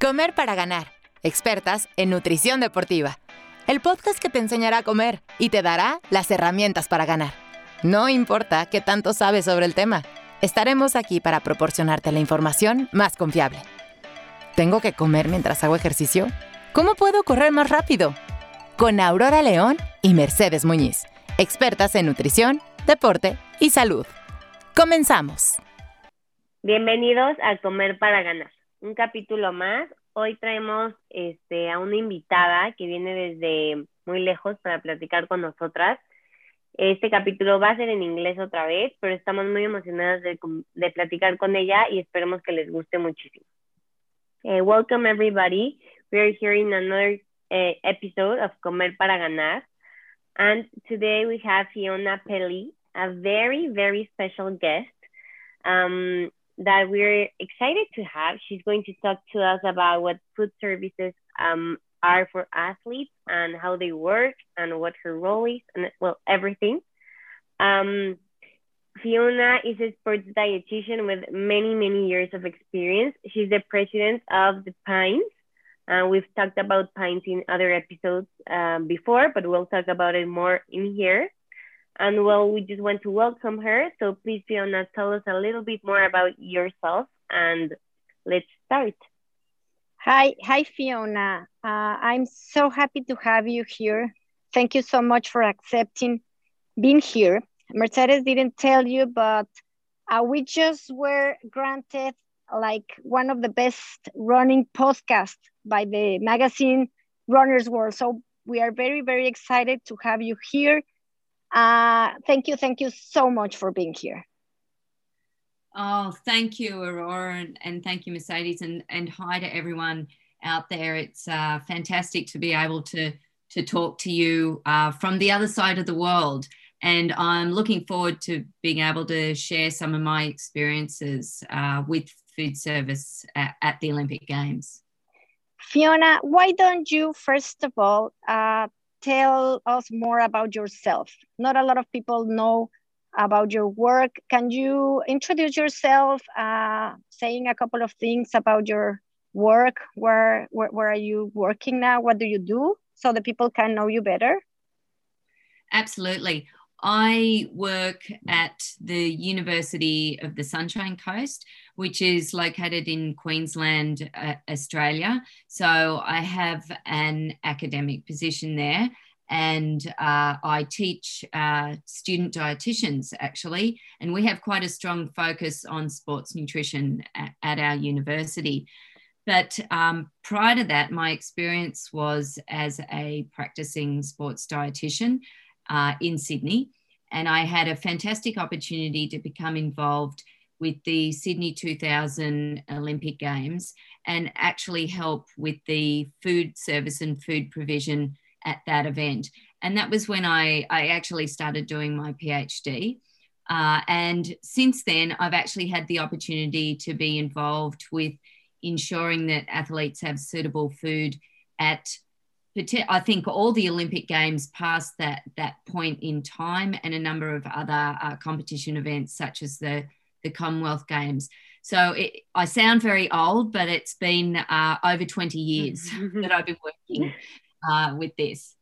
Comer para ganar. Expertas en nutrición deportiva. El podcast que te enseñará a comer y te dará las herramientas para ganar. No importa qué tanto sabes sobre el tema, estaremos aquí para proporcionarte la información más confiable. ¿Tengo que comer mientras hago ejercicio? ¿Cómo puedo correr más rápido? Con Aurora León y Mercedes Muñiz, expertas en nutrición, deporte y salud. Comenzamos. Bienvenidos a Comer para Ganar un capítulo más. Hoy traemos este, a una invitada que viene desde muy lejos para platicar con nosotras. Este capítulo va a ser en inglés otra vez, pero estamos muy emocionadas de, de platicar con ella y esperemos que les guste muchísimo. Uh, welcome everybody. We are here in another uh, episode of Comer para Ganar. And today we have Fiona Pelli, a very, very special guest. Um, that we're excited to have. She's going to talk to us about what food services um, are for athletes and how they work and what her role is and well everything. Um, Fiona is a sports dietitian with many many years of experience. She's the president of the Pines. Uh, we've talked about Pines in other episodes um, before, but we'll talk about it more in here. And well, we just want to welcome her. So please, Fiona, tell us a little bit more about yourself and let's start. Hi, hi, Fiona. Uh, I'm so happy to have you here. Thank you so much for accepting being here. Mercedes didn't tell you, but uh, we just were granted like one of the best running podcasts by the magazine Runner's World. So we are very, very excited to have you here uh, thank you, thank you so much for being here. Oh, thank you, Aurora, and, and thank you, Mercedes, and, and hi to everyone out there. It's uh, fantastic to be able to, to talk to you uh, from the other side of the world. And I'm looking forward to being able to share some of my experiences uh, with food service at, at, the Olympic Games. Fiona, why don't you, first of all, uh, tell us more about yourself. Not a lot of people know about your work. Can you introduce yourself, uh, saying a couple of things about your work? Where, where, where are you working now? What do you do so that people can know you better? Absolutely. I work at the University of the Sunshine Coast, which is located in Queensland, uh, Australia. So I have an academic position there and uh, I teach uh, student dietitians actually, and we have quite a strong focus on sports nutrition at, at our university. But um, prior to that, my experience was as a practicing sports dietitian uh, in Sydney. And I had a fantastic opportunity to become involved with the Sydney 2000 Olympic Games and actually help with the food service and food provision at that event. And that was when I, I actually started doing my PhD. Uh, and since then, I've actually had the opportunity to be involved with ensuring that athletes have suitable food at I think all the Olympic Games past that that point in time, and a number of other uh, competition events such as the the Commonwealth Games. So it, I sound very old, but it's been uh, over 20 years that I've been working uh, with this.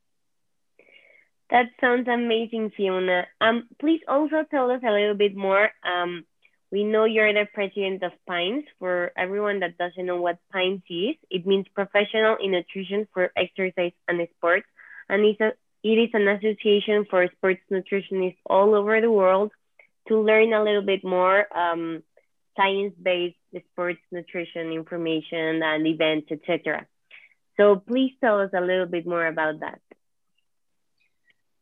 That sounds amazing, Fiona. Um, please also tell us a little bit more um, we know you're the president of PINES. For everyone that doesn't know what PINES is, it means Professional in Nutrition for Exercise and Sports. And it's a, it is an association for sports nutritionists all over the world to learn a little bit more um, science-based sports nutrition information and events, etc. So please tell us a little bit more about that.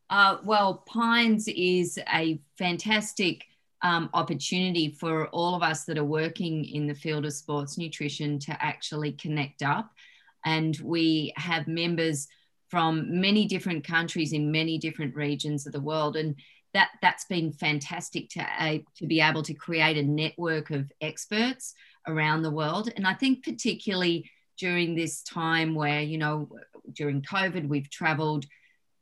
Uh, well, Pines is a fantastic um, opportunity for all of us that are working in the field of sports nutrition to actually connect up. And we have members from many different countries in many different regions of the world. And that, that's been fantastic to, uh, to be able to create a network of experts around the world. And I think, particularly during this time where, you know, during COVID, we've traveled.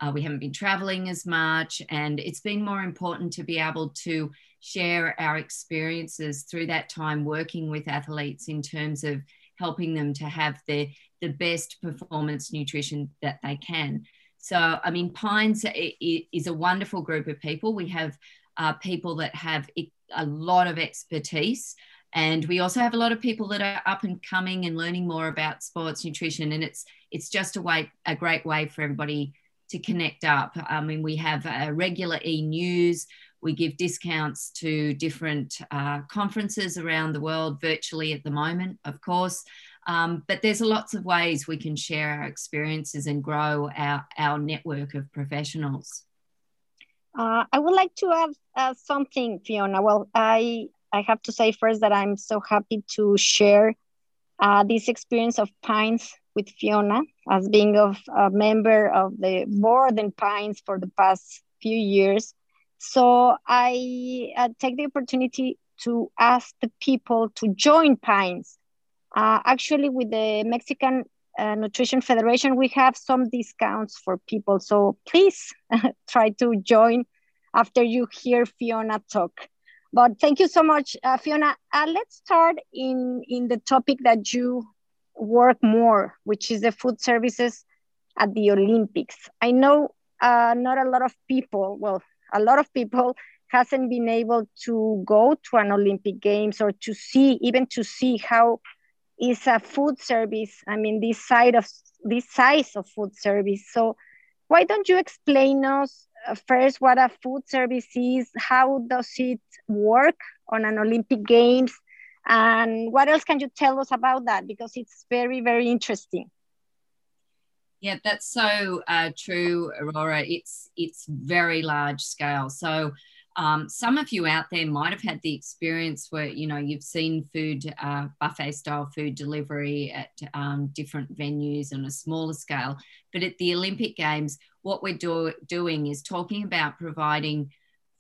Uh, we haven't been traveling as much, and it's been more important to be able to share our experiences through that time working with athletes in terms of helping them to have the, the best performance nutrition that they can. So, I mean, Pines is a wonderful group of people. We have uh, people that have a lot of expertise. And we also have a lot of people that are up and coming and learning more about sports nutrition. And it's it's just a way a great way for everybody to connect up. I mean, we have a regular e news. We give discounts to different uh, conferences around the world virtually at the moment, of course. Um, but there's lots of ways we can share our experiences and grow our, our network of professionals. Uh, I would like to add uh, something, Fiona. Well, I I have to say first that I'm so happy to share uh, this experience of Pines with Fiona as being of a member of the board in Pines for the past few years. So I uh, take the opportunity to ask the people to join Pines. Uh, actually, with the Mexican uh, Nutrition Federation, we have some discounts for people. So please try to join after you hear Fiona talk. But thank you so much, uh, Fiona. Uh, let's start in, in the topic that you work more, which is the food services at the Olympics. I know uh, not a lot of people, well, a lot of people hasn't been able to go to an Olympic Games or to see, even to see how is a food service. I mean, this side of this size of food service. So why don't you explain us uh, first what a food service is, how does it work on an Olympic Games, and what else can you tell us about that? Because it's very, very interesting. Yeah, that's so uh, true, Aurora. It's it's very large scale. So um, some of you out there might have had the experience where you know you've seen food uh, buffet style food delivery at um, different venues on a smaller scale. But at the olympic games what we're do- doing is talking about providing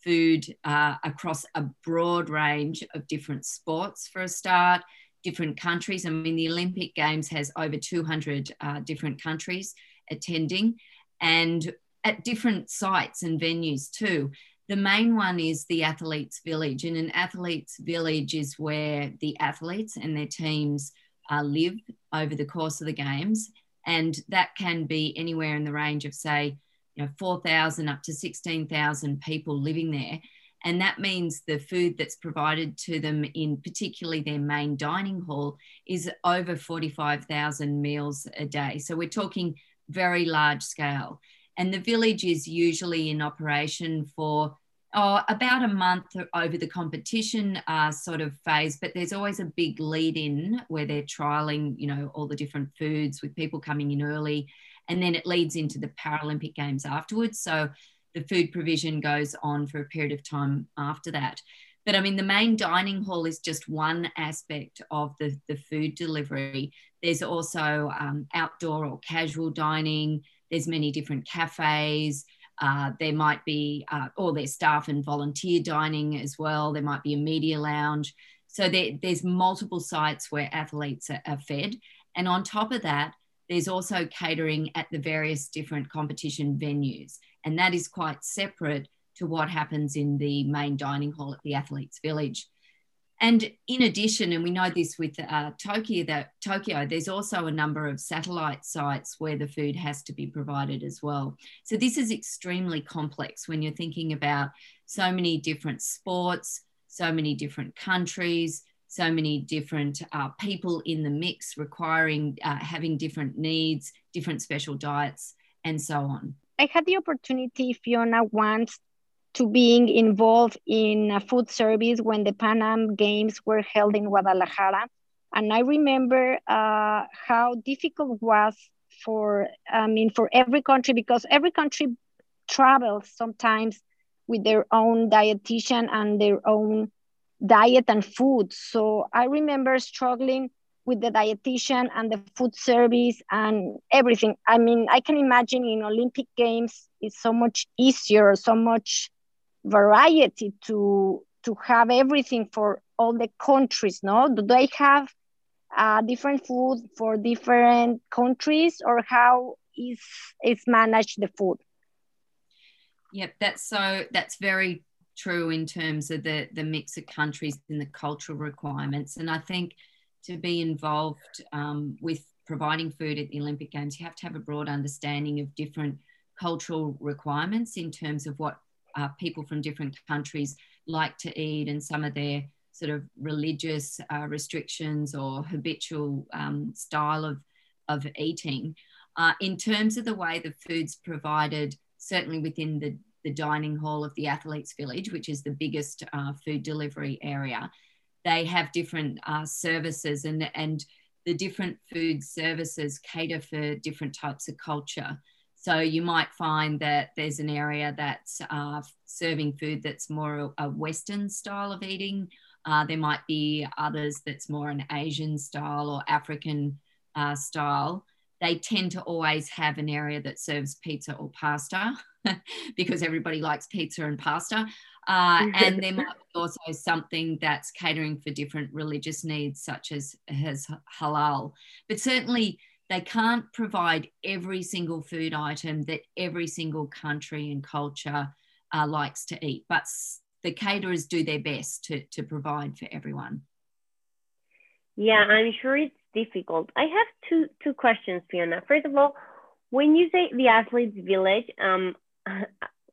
food uh, across a broad range of different sports for a start different countries. I mean the olympic games has over 200 uh, different countries attending and at different sites and venues too the main one is the athletes village and an athletes village is where the athletes and their teams uh, live over the course of the games. And that can be anywhere in the range of say you know 4000 up to 16000 people living there. And that means the food that's provided to them in particularly their main dining hall is over 45,000 meals a day. So we're talking very large scale. And the village is usually in operation for oh, about a month over the competition uh, sort of phase, but there's always a big lead in where they're trialing, you know, all the different foods with people coming in early. And then it leads into the Paralympic Games afterwards. So the food provision goes on for a period of time after that. But I mean, the main dining hall is just one aspect of the, the food delivery. There's also um, outdoor or casual dining there's many different cafes. Uh, there might be, uh, or there's staff and volunteer dining as well. There might be a media lounge. So there, there's multiple sites where athletes are, are fed. And on top of that, there's also catering at the various different competition venues. And that is quite separate to what happens in the main dining hall at the Athletes Village. And in addition, and we know this with uh, Tokyo, that Tokyo, there's also a number of satellite sites where the food has to be provided as well. So this is extremely complex when you're thinking about so many different sports, so many different countries, so many different uh, people in the mix, requiring uh, having different needs, different special diets, and so on. I had the opportunity, Fiona, once to being involved in a food service when the Pan Am Games were held in Guadalajara. And I remember uh, how difficult was for, I mean, for every country because every country travels sometimes with their own dietitian and their own diet and food. So I remember struggling with the dietitian and the food service and everything. I mean, I can imagine in Olympic Games, it's so much easier, so much variety to to have everything for all the countries no? Do they have uh, different food for different countries or how is is managed the food? Yep that's so that's very true in terms of the the mix of countries and the cultural requirements. And i think to be involved um, with providing food at the Olympic Games, you have to have a broad understanding of different cultural requirements in terms of what uh, people from different countries like to eat and some of their sort of religious uh, restrictions or habitual um, style of, of eating. Uh, in terms of the way the food's provided, certainly within the, the dining hall of the Athletes Village, which is the biggest uh, food delivery area, they have different uh, services and, and the different food services cater for different types of culture. So you might find that there's an area that's uh, serving food that's more a Western style of eating. Uh, there might be others that's more an Asian style or African uh, style. They tend to always have an area that serves pizza or pasta because everybody likes pizza and pasta. Uh, and there might be also something that's catering for different religious needs, such as, as halal. But certainly, they can't provide every single food item that every single country and culture uh, likes to eat, but the caterers do their best to, to provide for everyone. Yeah, I'm sure it's difficult. I have two two questions, Fiona. First of all, when you say the athletes village, um,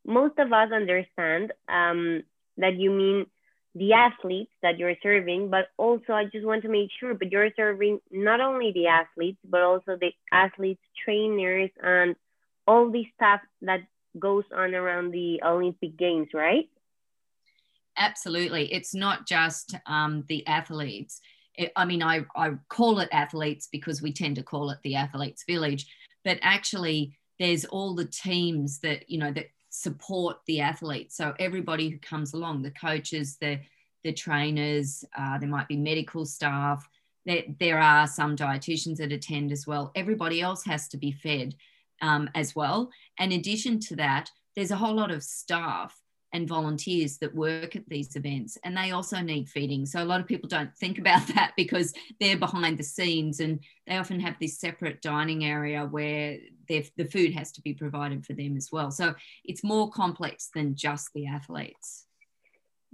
most of us understand um, that you mean the athletes that you're serving, but also I just want to make sure, but you're serving not only the athletes, but also the athletes, trainers, and all the stuff that goes on around the Olympic Games, right? Absolutely. It's not just um, the athletes. It, I mean, I, I call it athletes because we tend to call it the athletes village, but actually, there's all the teams that, you know, that support the athletes. So everybody who comes along, the coaches, the the trainers, uh, there might be medical staff. There, there are some dietitians that attend as well. Everybody else has to be fed um, as well. And in addition to that, there's a whole lot of staff and volunteers that work at these events and they also need feeding. So a lot of people don't think about that because they're behind the scenes and they often have this separate dining area where the food has to be provided for them as well. So it's more complex than just the athletes.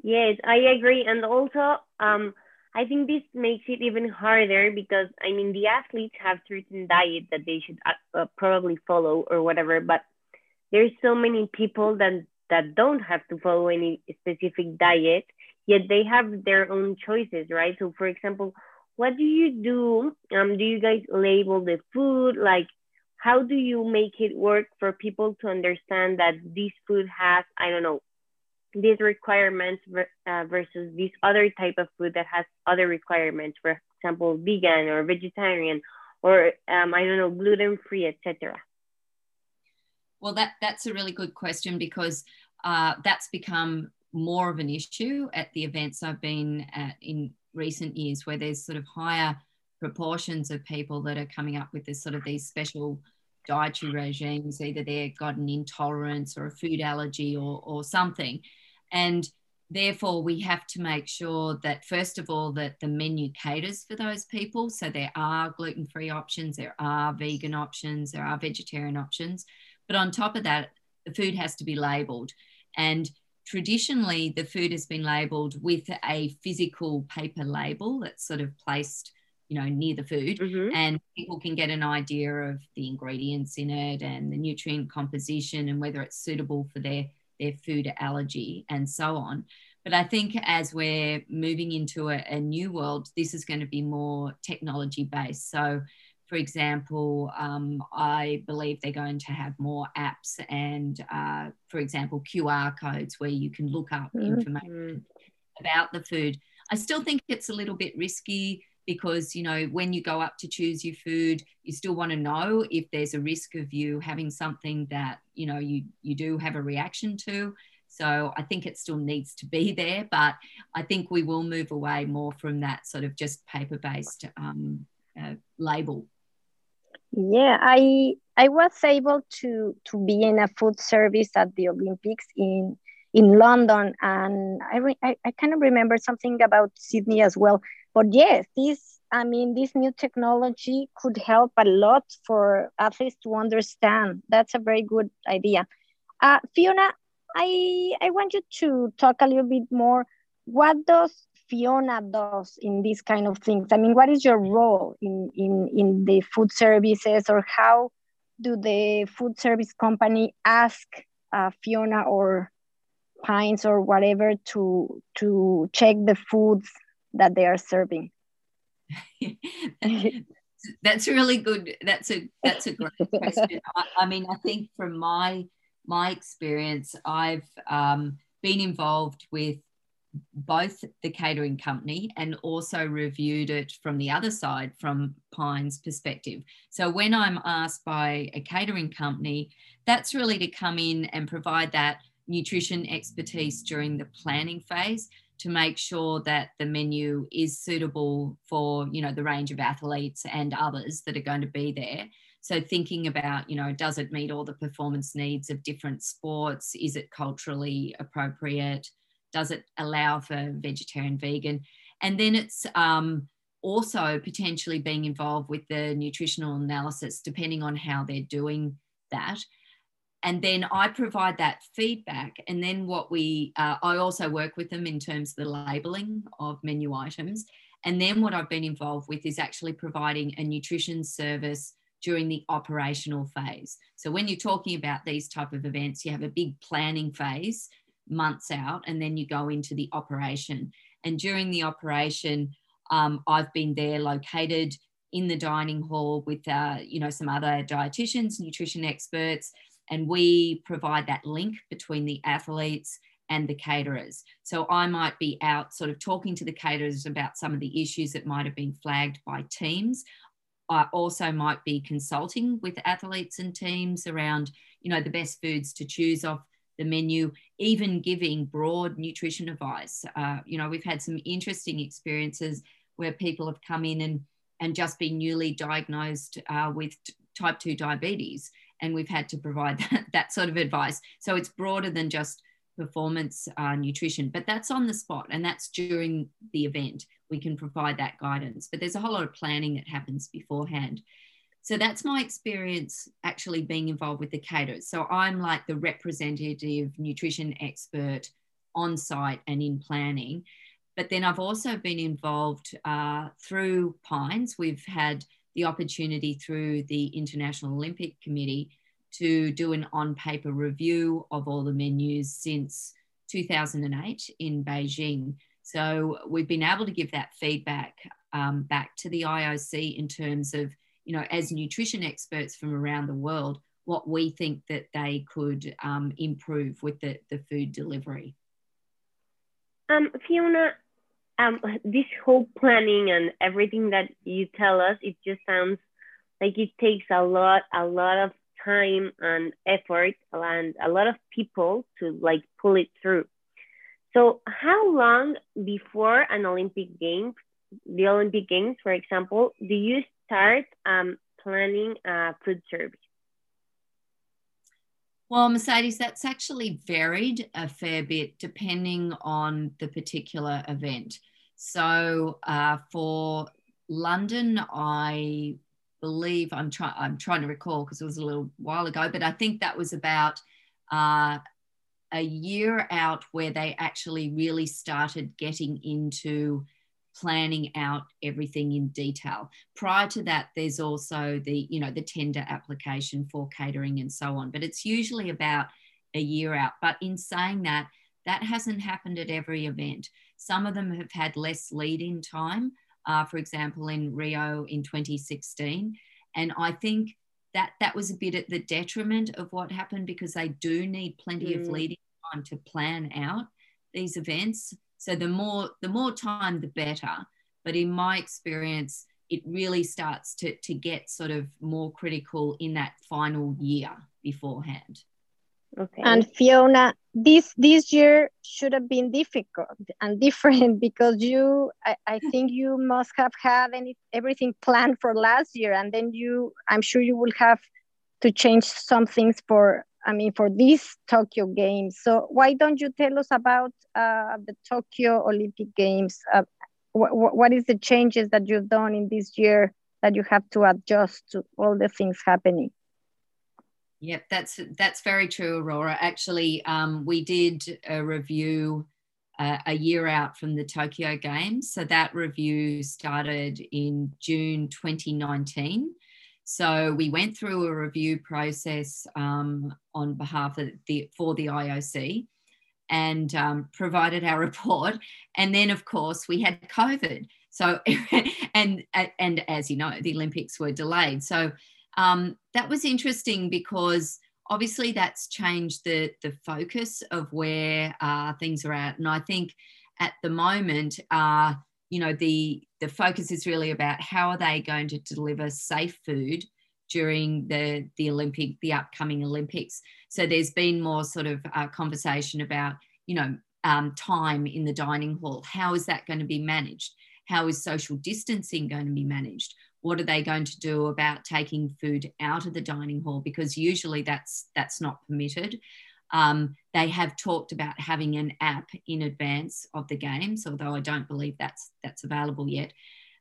Yes i agree. And also um, i think this makes it even harder because i mean the athletes have certain diet that they should uh, uh probably follow or whatever but there's so many people that that don't have to follow any specific diet, yet they have their own choices, right? So, for example, what do you do? Um, do you guys label the food? Like, how do you make it work for people to understand that this food has, I don't know, these requirements uh, versus this other type of food that has other requirements, for example, vegan or vegetarian or um, I don't know, gluten free, etc. Well, that that's a really good question because uh, that's become more of an issue at the events I've been at in recent years, where there's sort of higher proportions of people that are coming up with this sort of these special dietary regimes. Either they've got an intolerance or a food allergy or or something, and therefore we have to make sure that first of all that the menu caters for those people so there are gluten-free options there are vegan options there are vegetarian options but on top of that, the food has to be labeled. And traditionally, the food has been labeled with a physical paper label that's sort of placed you know near the food mm-hmm. and people can get an idea of the ingredients in it and the nutrient composition and whether it's suitable for their their food allergy and so on but i think as we're moving into a, a new world this is going to be more technology based so for example, um, I believe they're going to have more apps and, uh, for example, QR codes where you can look up mm-hmm. information about the food. I still think it's a little bit risky because you know when you go up to choose your food you still want to know if there's a risk of you having something that you know you you do have a reaction to so i think it still needs to be there but i think we will move away more from that sort of just paper based um, uh, label yeah, I I was able to to be in a food service at the Olympics in in London, and I re- I, I kind of remember something about Sydney as well. But yes, this I mean this new technology could help a lot for athletes to understand. That's a very good idea. Uh, Fiona, I I want you to talk a little bit more. What does Fiona does in these kind of things? I mean, what is your role in, in, in the food services or how do the food service company ask uh, Fiona or Pines or whatever to to check the foods that they are serving? that's really good. That's a that's a great question. I, I, mean, I think from my my experience, I've um, been involved with both the catering company and also reviewed it from the other side from Pine's perspective. So when I'm asked by a catering company, that's really to come in and provide that nutrition expertise during the planning phase to make sure that the menu is suitable for you know the range of athletes and others that are going to be there. So thinking about you know does it meet all the performance needs of different sports? Is it culturally appropriate does it allow for vegetarian, vegan? And then it's um, also potentially being involved with the nutritional analysis, depending on how they're doing that. And then I provide that feedback. And then what we, uh, I also work with them in terms of the labeling of menu items. And then what I've been involved with is actually providing a nutrition service during the operational phase. So when you're talking about these type of events, you have a big planning phase months out and then you go into the operation. And during the operation, um, I've been there located in the dining hall with uh, you know some other dietitians, nutrition experts, and we provide that link between the athletes and the caterers. So I might be out sort of talking to the caterers about some of the issues that might have been flagged by teams. I also might be consulting with athletes and teams around, you know, the best foods to choose off the menu, even giving broad nutrition advice. Uh, you know, we've had some interesting experiences where people have come in and, and just been newly diagnosed uh, with type 2 diabetes, and we've had to provide that, that sort of advice. So it's broader than just performance uh, nutrition, but that's on the spot and that's during the event. We can provide that guidance, but there's a whole lot of planning that happens beforehand. So that's my experience actually being involved with the caterers. So I'm like the representative nutrition expert on site and in planning. But then I've also been involved uh, through Pines. We've had the opportunity through the International Olympic Committee to do an on paper review of all the menus since 2008 in Beijing. So we've been able to give that feedback um, back to the IOC in terms of you know, as nutrition experts from around the world, what we think that they could um, improve with the, the food delivery. Um, Fiona, um, this whole planning and everything that you tell us, it just sounds like it takes a lot, a lot of time and effort and a lot of people to like pull it through. So how long before an Olympic Games, the Olympic Games, for example, do you start um, planning a food service? Well, Mercedes, that's actually varied a fair bit depending on the particular event. So uh, for London, I believe I'm trying. I'm trying to recall because it was a little while ago, but I think that was about uh, a year out where they actually really started getting into planning out everything in detail. Prior to that, there's also the, you know, the tender application for catering and so on, but it's usually about a year out. But in saying that, that hasn't happened at every event. Some of them have had less lead in time, uh, for example, in Rio in 2016. And I think that that was a bit at the detriment of what happened because they do need plenty mm. of leading time to plan out these events. So the more the more time, the better. But in my experience, it really starts to, to get sort of more critical in that final year beforehand. Okay. And Fiona, this this year should have been difficult and different because you I, I think you must have had any everything planned for last year and then you I'm sure you will have to change some things for I mean, for these Tokyo Games. So why don't you tell us about uh, the Tokyo Olympic Games? Uh, wh what is the changes that you've done in this year that you have to adjust to all the things happening? Yep, that's that's very true, Aurora. Actually, um, we did a review uh, a year out from the Tokyo Games. So that review started in June 2019. So we went through a review process um, on behalf of the for the IOC and um, provided our report. And then, of course, we had COVID. So, and and as you know, the Olympics were delayed. So um, that was interesting because obviously that's changed the the focus of where uh, things are at. And I think at the moment, uh, you know, the the focus is really about how are they going to deliver safe food during the the Olympic the upcoming Olympics. So there's been more sort of uh, conversation about you know um, time in the dining hall. How is that going to be managed? How is social distancing going to be managed? What are they going to do about taking food out of the dining hall? Because usually that's that's not permitted. Um, they have talked about having an app in advance of the games, although I don't believe that's that's available yet.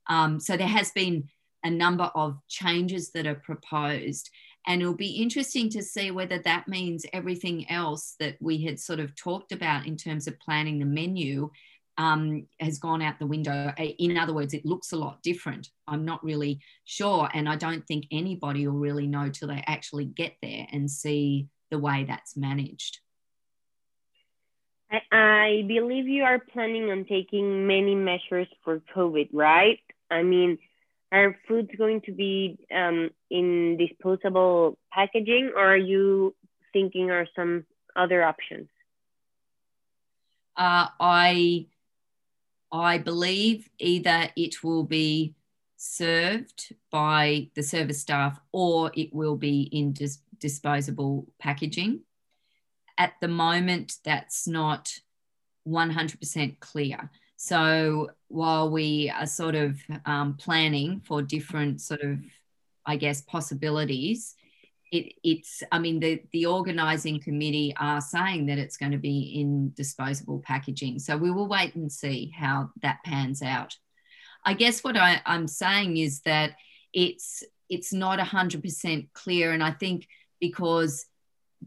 Um, so there has been a number of changes that are proposed. And it'll be interesting to see whether that means everything else that we had sort of talked about in terms of planning the menu um, has gone out the window. In other words, it looks a lot different. I'm not really sure. And I don't think anybody will really know till they actually get there and see the way that's managed. I believe you are planning on taking many measures for COVID, right? I mean, are foods going to be um, in disposable packaging or are you thinking are some other options uh, i i believe either it will be served by the service staff or it will be in dis- disposable packaging at the moment that's not 100% clear so while we are sort of um, planning for different sort of, I guess, possibilities, it, it's, I mean, the, the organising committee are saying that it's going to be in disposable packaging. So we will wait and see how that pans out. I guess what I, I'm saying is that it's it's not 100% clear. And I think because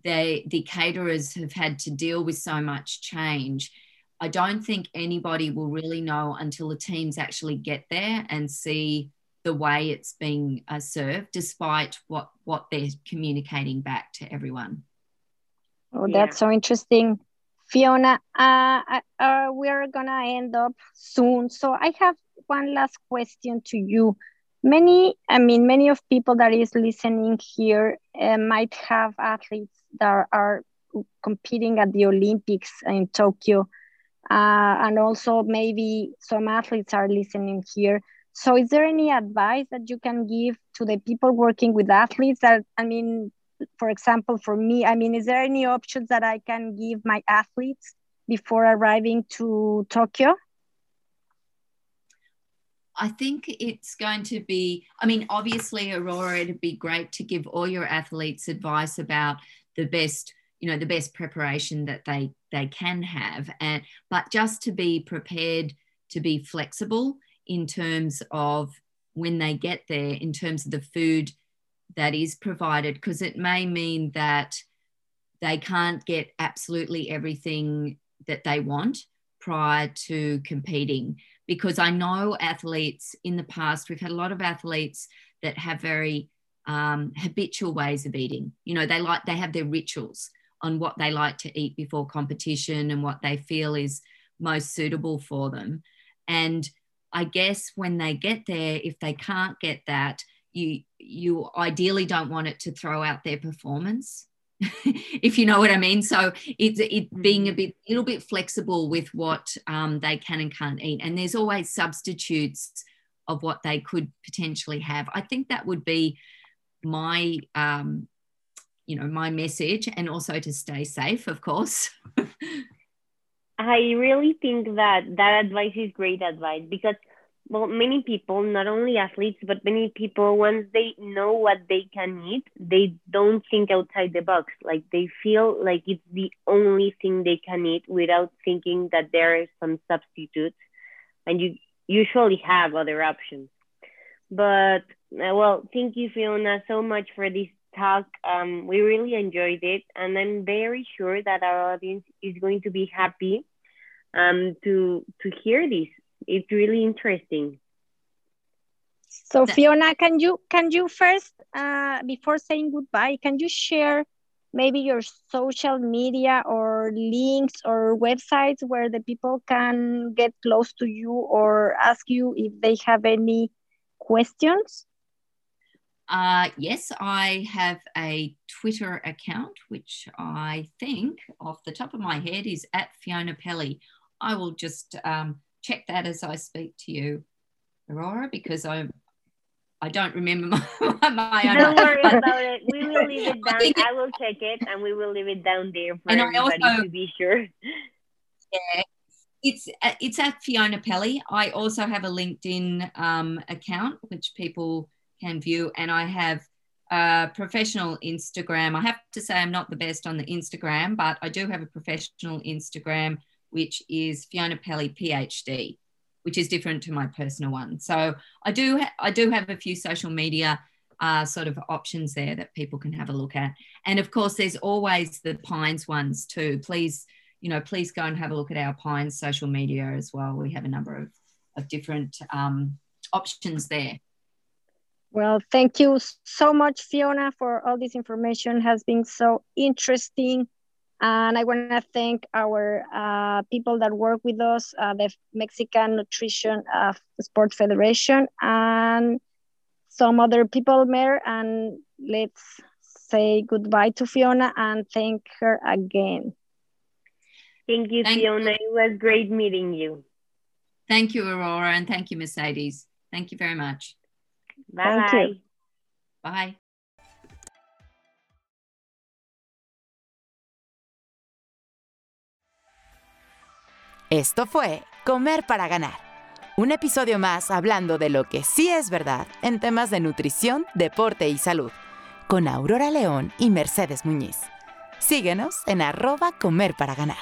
they, the caterers have had to deal with so much change, I don't think anybody will really know until the teams actually get there and see the way it's being uh, served, despite what what they're communicating back to everyone. Oh, that's yeah. so interesting, Fiona. Uh, uh, we are gonna end up soon, so I have one last question to you. Many, I mean, many of people that is listening here uh, might have athletes that are competing at the Olympics in Tokyo uh, and also maybe some athletes are listening here. So, is there any advice that you can give to the people working with athletes? That I mean, for example, for me, I mean, is there any options that I can give my athletes before arriving to Tokyo? I think it's going to be, I mean, obviously, Aurora, it'd be great to give all your athletes advice about the best you know the best preparation that they they can have. And but just to be prepared to be flexible in terms of when they get there in terms of the food that is provided because it may mean that they can't get absolutely everything that they want prior to competing because i know athletes in the past we've had a lot of athletes that have very um, habitual ways of eating you know they like they have their rituals on what they like to eat before competition and what they feel is most suitable for them. And I guess when they get there, if they can't get that, you you ideally don't want it to throw out their performance. if you know what I mean. So it's it being a mm-hmm. bit little bit flexible with what um, they can and can't eat. And there's always substitutes of what they could potentially have. I think that would be my um, you know my message and also to stay safe of course i really think that that advice is great advice because well many people not only athletes but many people once they know what they can eat they don't think outside the box like they feel like it's the only thing they can eat without thinking that there are some substitutes and you usually have other options but uh, well thank you fiona so much for this talk. Um, we really enjoyed it, and I'm very sure that our audience is going to be happy um, to to hear this. It's really interesting. So Fiona, can you can you first uh, before saying goodbye, can you share maybe your social media or links or websites where the people can get close to you or ask you if they have any questions? Uh, yes, I have a Twitter account, which I think off the top of my head is at Fiona Pelly. I will just um, check that as I speak to you, Aurora, because I I don't remember my, my own. Don't worry about it. We will leave it down. I, I, will check it and we will leave it down there for and everybody also, to be sure. Yeah, it's uh, it's at Fiona Pelly. I also have a LinkedIn um, account which people can view, and I have a professional Instagram. I have to say I'm not the best on the Instagram, but I do have a professional Instagram which is Fiona Pelly PhD which is different to my personal one. So I do I do have a few social media uh, sort of options there that people can have a look at. And of course, there's always the Pines ones too. Please, you know, please go and have a look at our Pines social media as well. We have a number of, of different um, options there. Well, thank you so much, Fiona, for all this information. It has been so interesting and I want to thank our uh, people that work with us, uh, the Mexican Nutrition uh, Sport Federation, and some other people, Mayor. And let's say goodbye to Fiona and thank her again. Thank you, thank Fiona. You. It was great meeting you. Thank you, Aurora, and thank you, Mercedes. Thank you very much. Bye. Bye. Esto fue Comer para Ganar, un episodio más hablando de lo que sí es verdad en temas de nutrición, deporte y salud, con Aurora León y Mercedes Muñiz. Síguenos en arroba comer para ganar.